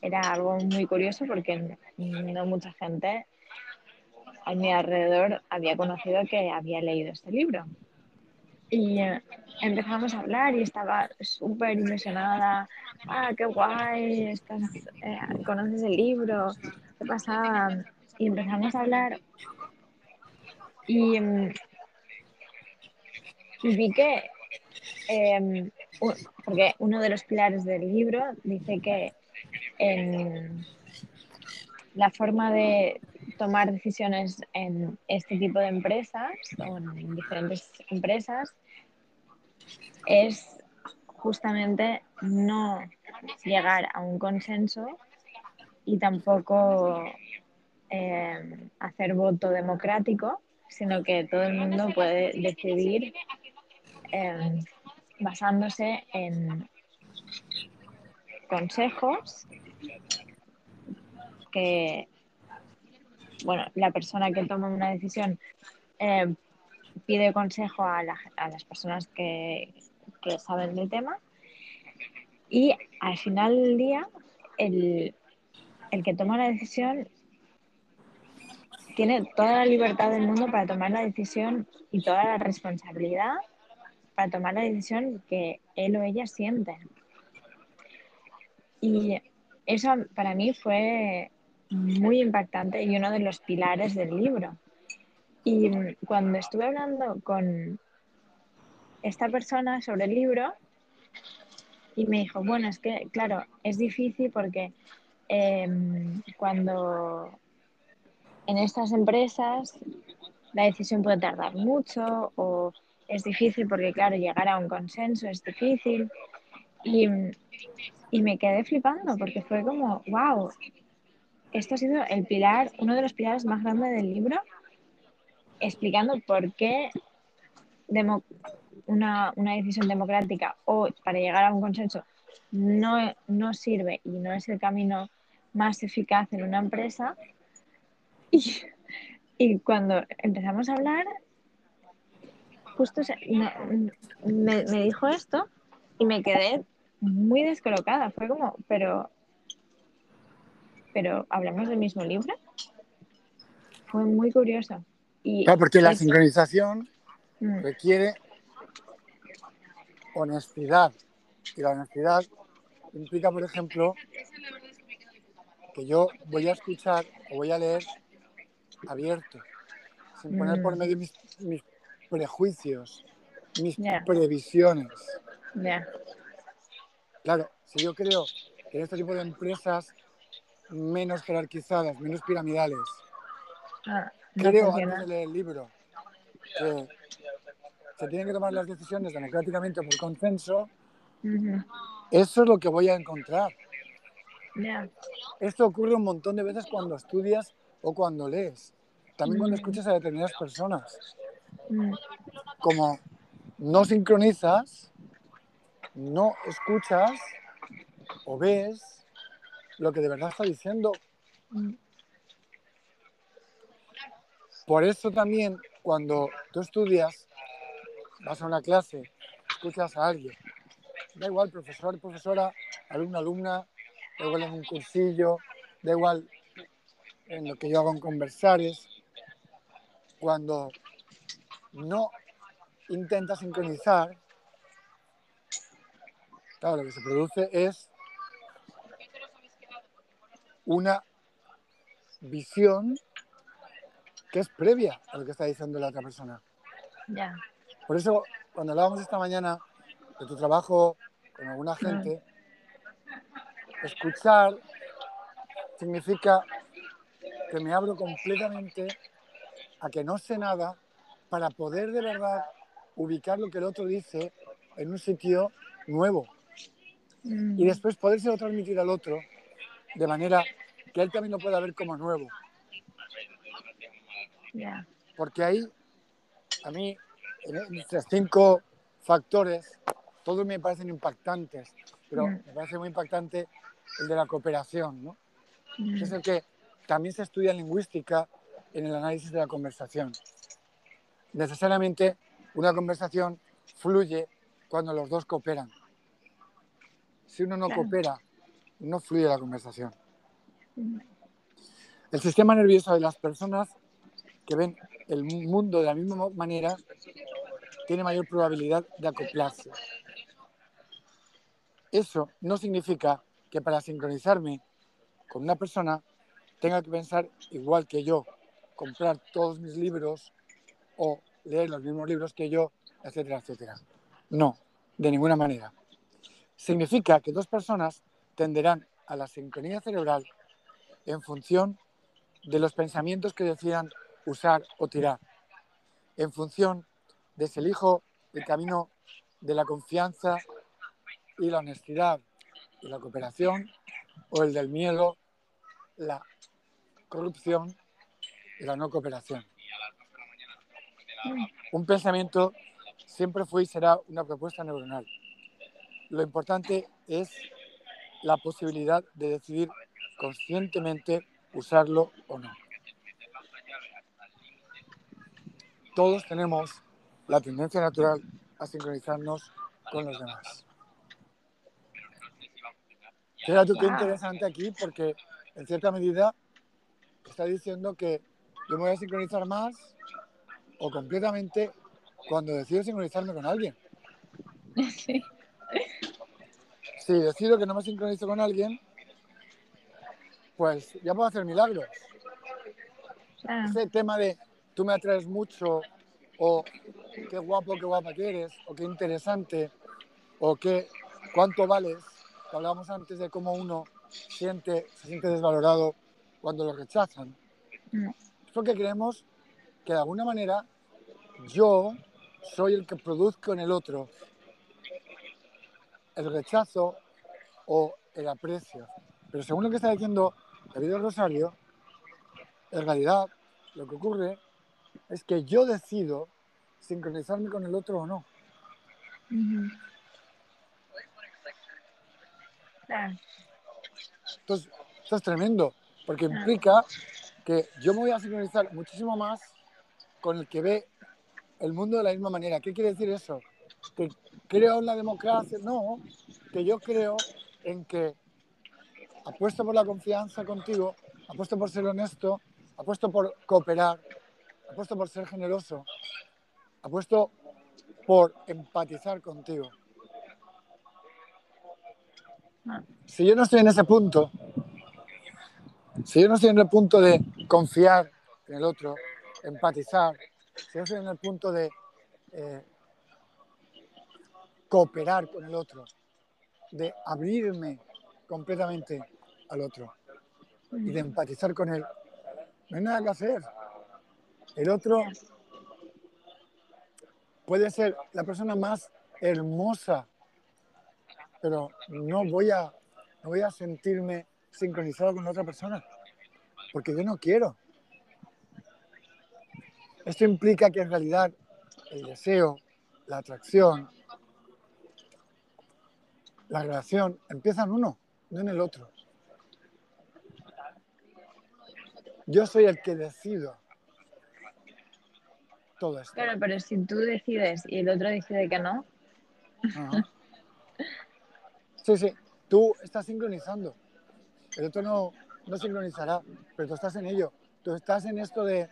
era algo muy curioso porque no mucha gente a mi alrededor había conocido que había leído este libro. Y eh, empezamos a hablar y estaba súper impresionada. Ah, qué guay, estás, eh, conoces el libro, qué pasa. Y empezamos a hablar. Y, mm, vi que, em, porque uno de los pilares del libro dice que la forma de tomar decisiones en este tipo de empresas o en diferentes empresas es justamente no llegar a un consenso y tampoco eh, hacer voto democrático, sino que todo el mundo puede decidir eh, basándose en consejos que, bueno, la persona que toma una decisión eh, pide consejo a, las personas que, que saben del tema. Y al final del día, el, el que toma la decisión tiene toda la libertad del mundo para tomar la decisión y toda la responsabilidad para tomar la decisión que él o ella siente. Y eso para mí fue muy impactante y uno de los pilares del libro. Y cuando estuve hablando con esta persona sobre el libro, y me dijo, bueno, es que, claro, es difícil porque em, cuando en estas empresas la decisión puede tardar mucho o es difícil porque, claro, llegar a un consenso es difícil. Y, y me quedé flipando porque fue como, wow, esto ha sido el pilar, uno de los pilares más grandes del libro, explicando por qué una, una, decisión democrática o para llegar a un consenso no, no sirve y no es el camino más eficaz en una empresa. <laughs> Y, y cuando empezamos a hablar, justo me, me, dijo esto y me quedé muy descolocada. Fue como, pero, pero ¿hablamos del mismo libro? Fue muy curioso. Y claro, porque la sincronización mm. requiere honestidad. Y la honestidad implica, por ejemplo, que yo voy a escuchar o voy a leer abierto, sin poner por mm. medio mis, mis prejuicios, mis previsiones. Claro, si yo creo que en este tipo de empresas menos jerarquizadas, menos piramidales, ah, creo antes de leer el libro que se tienen que tomar las decisiones democráticamente por consenso, eso es lo que voy a encontrar. Esto ocurre un montón de veces cuando estudias o cuando lees. También cuando escuchas a determinadas personas. Mm. Como no sincronizas, no escuchas o ves lo que de verdad está diciendo. Por eso también cuando tú estudias, vas a una clase, escuchas a alguien, da igual profesor, profesora, alumno, alumna, da igual en un cursillo, da igual en lo que yo hago en conversares, cuando no intenta sincronizar, claro, lo que se produce es una visión que es previa a lo que está diciendo la otra persona. Por eso, cuando hablábamos esta mañana de tu trabajo con alguna gente, escuchar significa que me abro completamente a que no sé nada para poder de verdad ubicar lo que el otro dice en un sitio nuevo. Mm. Y después podérselo transmitir al otro de manera que él también lo pueda ver como nuevo. Porque ahí, a mí, en estos cinco factores, todos me parecen impactantes, pero mm. me parece muy impactante el de la cooperación, ¿no? Que es mm. el que también se estudia en lingüística en el análisis de la conversación. Necesariamente una conversación fluye cuando los dos cooperan. Si uno no coopera, no fluye la conversación. El sistema nervioso de las personas que ven el mundo de la misma manera tiene mayor probabilidad de acoplarse. Eso no significa que para sincronizarme con una persona tenga que pensar igual que yo, comprar todos mis libros o leer los mismos libros que yo, etcétera, etcétera. No, de ninguna manera. Significa que dos personas tenderán a la sincronía cerebral en función de los pensamientos que decidan usar o tirar, en función de si elijo el camino de la confianza y la honestidad y la cooperación o el del miedo, la corrupción y la no cooperación. Un pensamiento siempre fue y será una propuesta neuronal. Lo importante es la posibilidad de decidir conscientemente usarlo o no. Todos tenemos la tendencia natural a sincronizarnos con los demás. Qué interesante aquí porque en cierta medida está diciendo que yo me voy a sincronizar más o completamente cuando decido sincronizarme con alguien. Sí. Si decido que no me sincronizo con alguien, pues ya puedo hacer milagros. Ah, Ese tema de tú me atraes mucho o qué guapo, qué guapa que eres o qué interesante o qué cuánto vales, que hablábamos antes de cómo uno siente, se siente desvalorado cuando lo rechazan. mm, Es porque creemos que de alguna manera yo soy el que produzco en el otro el rechazo o el aprecio. Pero según lo que está diciendo David Rosario, en realidad lo que ocurre es que yo decido sincronizarme con el otro o no. Entonces, esto es tremendo, porque implica que yo me voy a sincronizar muchísimo más con el que ve el mundo de la misma manera. ¿Qué quiere decir eso? ¿Que creo en la democracia? No, que yo creo en que apuesto por la confianza contigo, apuesto por ser honesto, apuesto por cooperar, apuesto por ser generoso, apuesto por empatizar contigo. Si yo no estoy en ese punto, si yo no estoy en el punto de confiar en el otro, empatizar, si yo estoy en el punto de eh, cooperar con el otro, de abrirme completamente al otro y de empatizar con él, no hay nada que hacer. El otro puede ser la persona más hermosa pero no voy a, no voy a sentirme sincronizado con la otra persona, porque yo no quiero. Esto implica que en realidad el deseo, la atracción, la relación empieza en uno, no en el otro. Yo soy el que decido todo esto. Claro, pero si tú decides y el otro decide que no, Ajá. Sí, sí, tú estás sincronizando. El otro no, no sincronizará, pero tú estás en ello. Tú estás en esto de,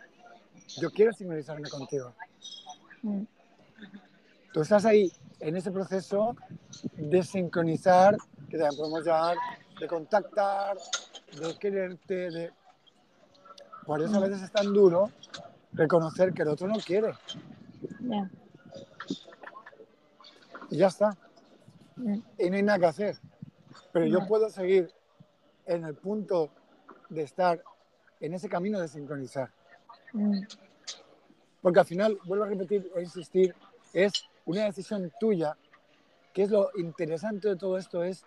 yo quiero sincronizarme contigo. mm, Tú estás ahí en ese proceso de sincronizar, que también podemos llamar de contactar, de quererte, de... Por eso a veces es tan duro reconocer que el otro no quiere. ya. Y ya está. mm, y no hay nada que hacer. Pero yo puedo seguir en el punto de estar en ese camino de sincronizar. Porque al final, vuelvo a repetir e insistir, es una decisión tuya, que es lo interesante de todo esto, es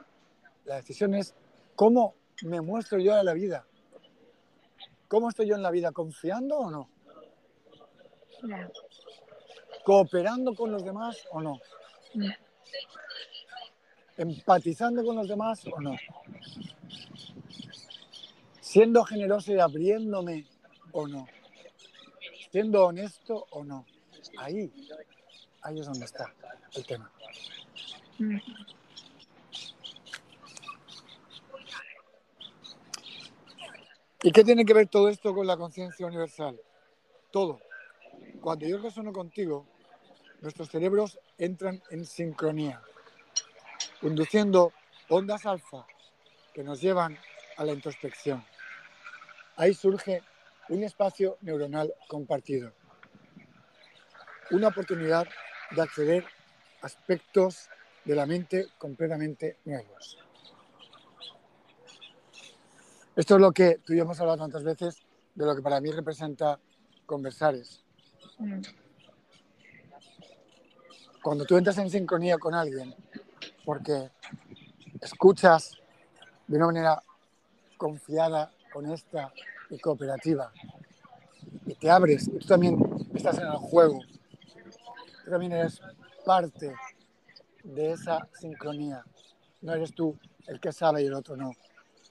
la decisión es cómo me muestro yo a la vida. ¿Cómo estoy yo en la vida? ¿Confiando o no? ¿Cooperando con los demás o no? empatizando con los demás o no. Siendo generoso y abriéndome o no. Siendo honesto o no. Ahí, ahí es donde está el tema. ¿Y qué tiene que ver todo esto con la conciencia universal? Todo. Cuando yo resono contigo, nuestros cerebros entran en sincronía, induciendo ondas alfa que nos llevan a la introspección. Ahí surge un espacio neuronal compartido, una oportunidad de acceder a aspectos de la mente completamente nuevos. Esto es lo que tú y yo hemos hablado tantas veces de lo que para mí representa conversar es. mm, Cuando tú entras en sincronía con alguien, porque escuchas de una manera confiada, honesta y cooperativa, y te abres, y tú también estás en el juego, tú también eres parte de esa sincronía. No eres tú el que sabe y el otro no,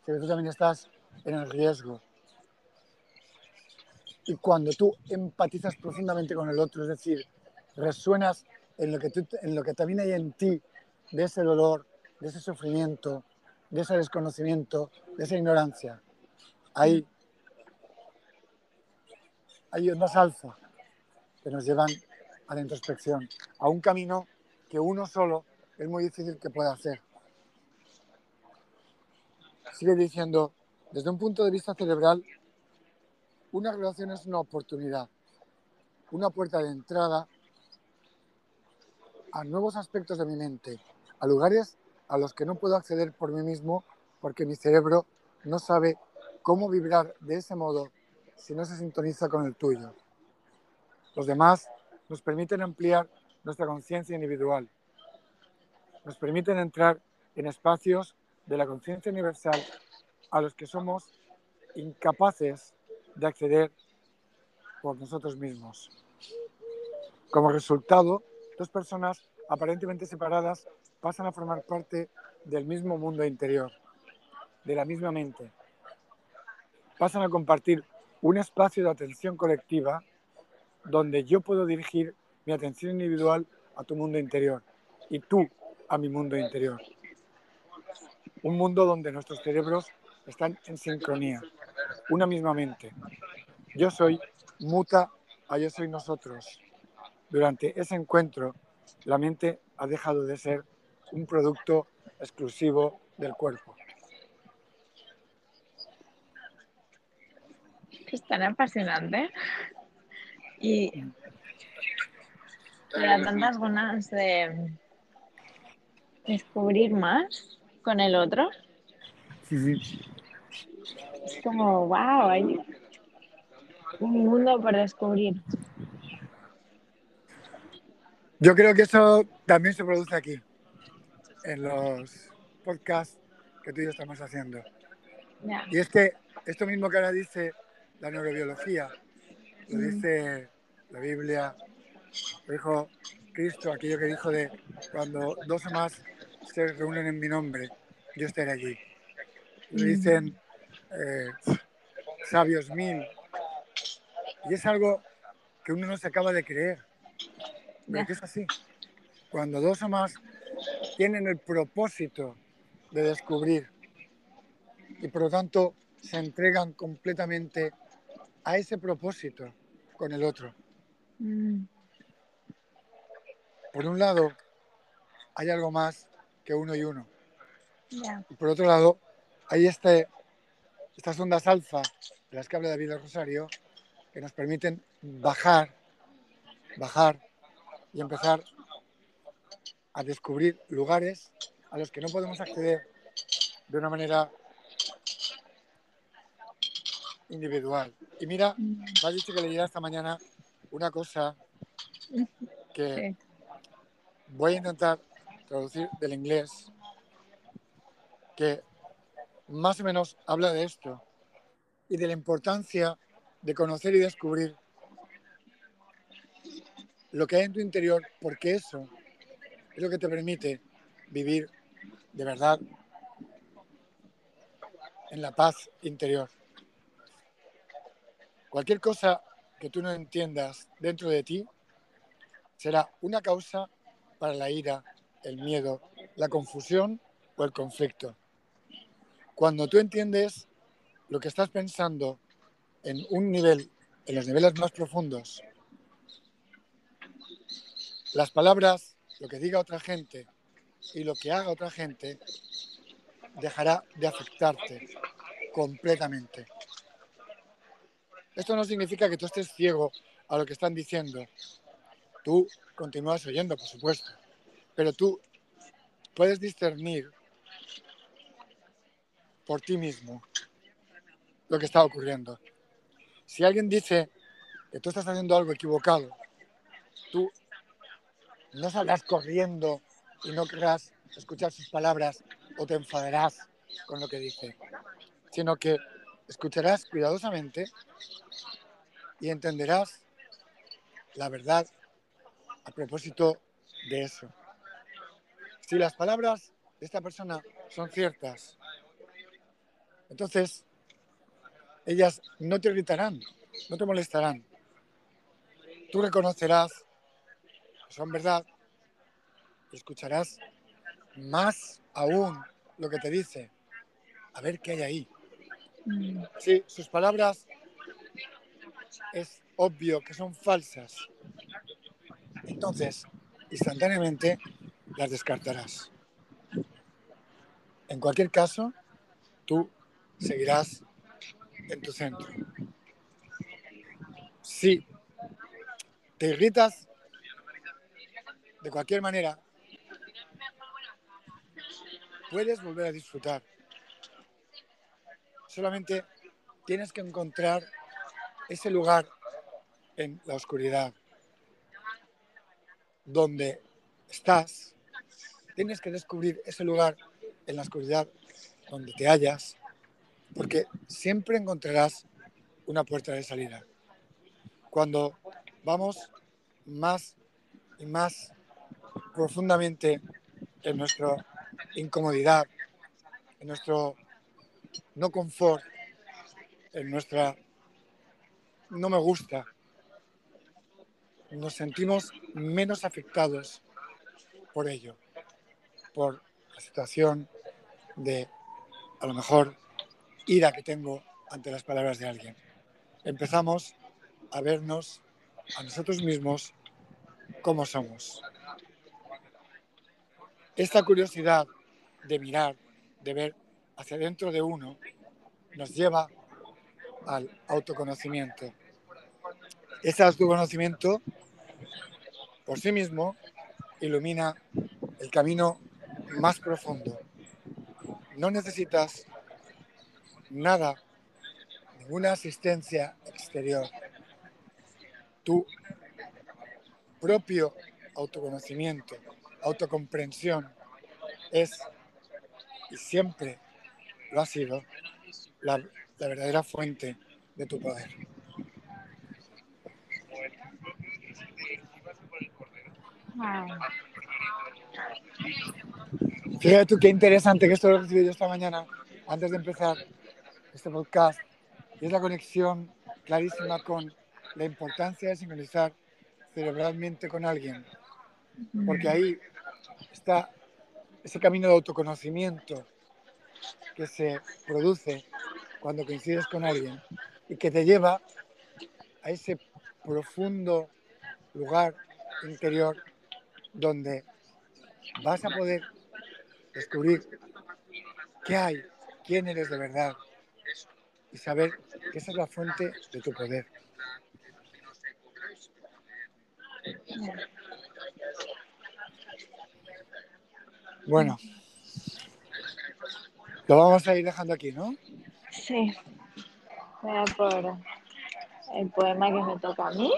tú también estás en el riesgo. Y cuando tú empatizas profundamente con el otro, es decir, resuenas en lo que, tú, en lo que también hay en ti de ese dolor, de ese sufrimiento, de ese desconocimiento, de esa ignorancia. Hay, hay ondas alfa que nos llevan a la introspección, a un camino que uno solo es muy difícil que pueda hacer. Sigue diciendo, desde un punto de vista cerebral, una relación es una oportunidad, una puerta de entrada a nuevos aspectos de mi mente, a lugares a los que no puedo acceder por mí mismo porque mi cerebro no sabe cómo vibrar de ese modo si no se sintoniza con el tuyo. Los demás nos permiten ampliar nuestra conciencia individual, nos permiten entrar en espacios de la conciencia universal a los que somos incapaces de acceder por nosotros mismos. Como resultado, dos personas aparentemente separadas pasan a formar parte del mismo mundo interior, de la misma mente. Pasan a compartir un espacio de atención colectiva donde yo puedo dirigir mi atención individual a tu mundo interior y tú a mi mundo interior. Un mundo donde nuestros cerebros están en sincronía, una misma mente. Yo soy muta a yo soy nosotros. Durante ese encuentro, la mente ha dejado de ser un producto exclusivo del cuerpo. Es tan apasionante. Y me tantas ganas de descubrir más con el otro. Sí, sí. Es como, wow, hay un mundo por descubrir. Yo creo que eso también se produce aquí, en los podcasts que tú y yo estamos haciendo. Y es que esto mismo que ahora dice la neurobiología, lo dice la Biblia, lo dijo Cristo, aquello que dijo de cuando dos o más se reúnen en mi nombre, yo estaré allí. Lo Mm. dicen eh, sabios mil. Y es algo que uno no se acaba de creer, pero que es así. Cuando dos o más tienen el propósito de descubrir y por lo tanto se entregan completamente a ese propósito con el otro. Mm, Por un lado, hay algo más que uno y uno. Y por otro lado, hay este, estas ondas alfa de las que habla David Rosario que nos permiten bajar, bajar y empezar a descubrir lugares a los que no podemos acceder de una manera individual. Y mira, Mm, me has dicho que leyera esta mañana una cosa que Sí. voy a intentar traducir del inglés, que más o menos habla de esto y de la importancia de conocer y descubrir lo que hay en tu interior, porque eso es lo que te permite vivir de verdad en la paz interior. Cualquier cosa que tú no entiendas dentro de ti será una causa para la ira, el miedo, la confusión o el conflicto. Cuando tú entiendes lo que estás pensando en un nivel, en los niveles más profundos, las palabras, lo que diga otra gente y lo que haga otra gente, dejará de afectarte completamente. Esto no significa que tú estés ciego a lo que están diciendo. Tú continúas oyendo, por supuesto, pero tú puedes discernir por ti mismo lo que está ocurriendo. Si alguien dice que tú estás haciendo algo equivocado, tú no saldrás corriendo y no querrás escuchar sus palabras o te enfadarás con lo que dice, sino que escucharás cuidadosamente y entenderás la verdad a propósito de eso. Si las palabras de esta persona son ciertas, entonces ellas no te irritarán, no te molestarán. Tú reconocerás que son verdad y escucharás más aún lo que te dice. A ver qué hay ahí. Mm, Sí, sus palabras es obvio que son falsas. Entonces, instantáneamente las descartarás. En cualquier caso, tú seguirás en tu centro. Si te irritas de cualquier manera, puedes volver a disfrutar. Solamente tienes que encontrar ese lugar en la oscuridad donde estás. Tienes que descubrir ese lugar en la oscuridad donde te hallas, porque siempre encontrarás una puerta de salida. Cuando vamos más y más profundamente en nuestra incomodidad, en nuestro no confort, en nuestra no me gusta, nos sentimos menos afectados por ello, por la situación de, a lo mejor, ira que tengo ante las palabras de alguien. Empezamos a vernos a nosotros mismos como somos. Esta curiosidad de mirar, de ver hacia dentro de uno, nos lleva al autoconocimiento. Ese autoconocimiento por sí mismo ilumina el camino más profundo. No necesitas nada, ninguna asistencia exterior. Tu propio autoconocimiento, autocomprensión es y siempre lo ha sido la, verdadera fuente de tu poder. Fíjate tú qué interesante que esto lo recibí yo esta mañana, antes de empezar este podcast, y es la conexión clarísima con la importancia de sincronizar cerebralmente con alguien, porque ahí está ese camino de autoconocimiento que se produce cuando coincides con alguien y que te lleva a ese profundo lugar interior donde vas a poder descubrir qué hay, quién eres de verdad y saber que esa es la fuente de tu poder. Bueno, lo vamos a ir dejando aquí, ¿no? sí. Voy a por el poema que me toca a mí.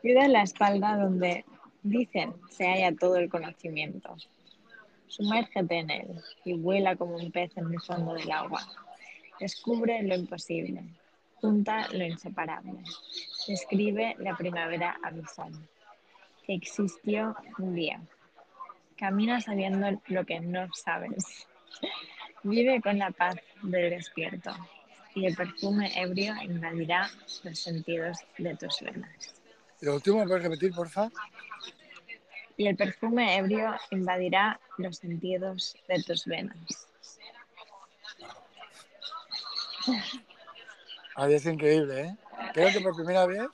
Cuida la espalda donde dicen se halla todo el conocimiento. Sumérgete en él y vuela como un pez en el fondo del agua. Descubre lo imposible, junta lo inseparable. Describe la primavera abisal que existió un día. Camina sabiendo lo que no sabes. <laughs> Vive con la paz del despierto y el perfume ebrio invadirá los sentidos de tus venas. Lo último, ¿me puedes repetir, porfa? Y el perfume ebrio invadirá los sentidos de tus venas. Ay, es increíble, ¿eh? Creo que por primera vez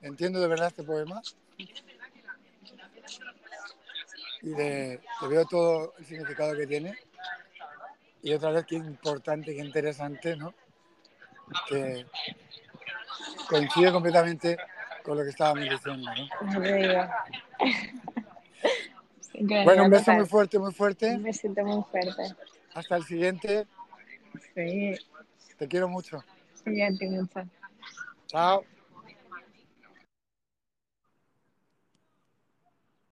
entiendo de verdad este poema y le, le veo todo el significado que tiene. Y otra vez, qué importante, qué interesante, ¿no? Que coincide completamente con lo que estábamos diciendo, ¿no? <laughs> Bueno, un beso total. muy fuerte, muy fuerte. Un besito muy fuerte. Hasta el siguiente. Sí, Te quiero mucho. sí. Chao.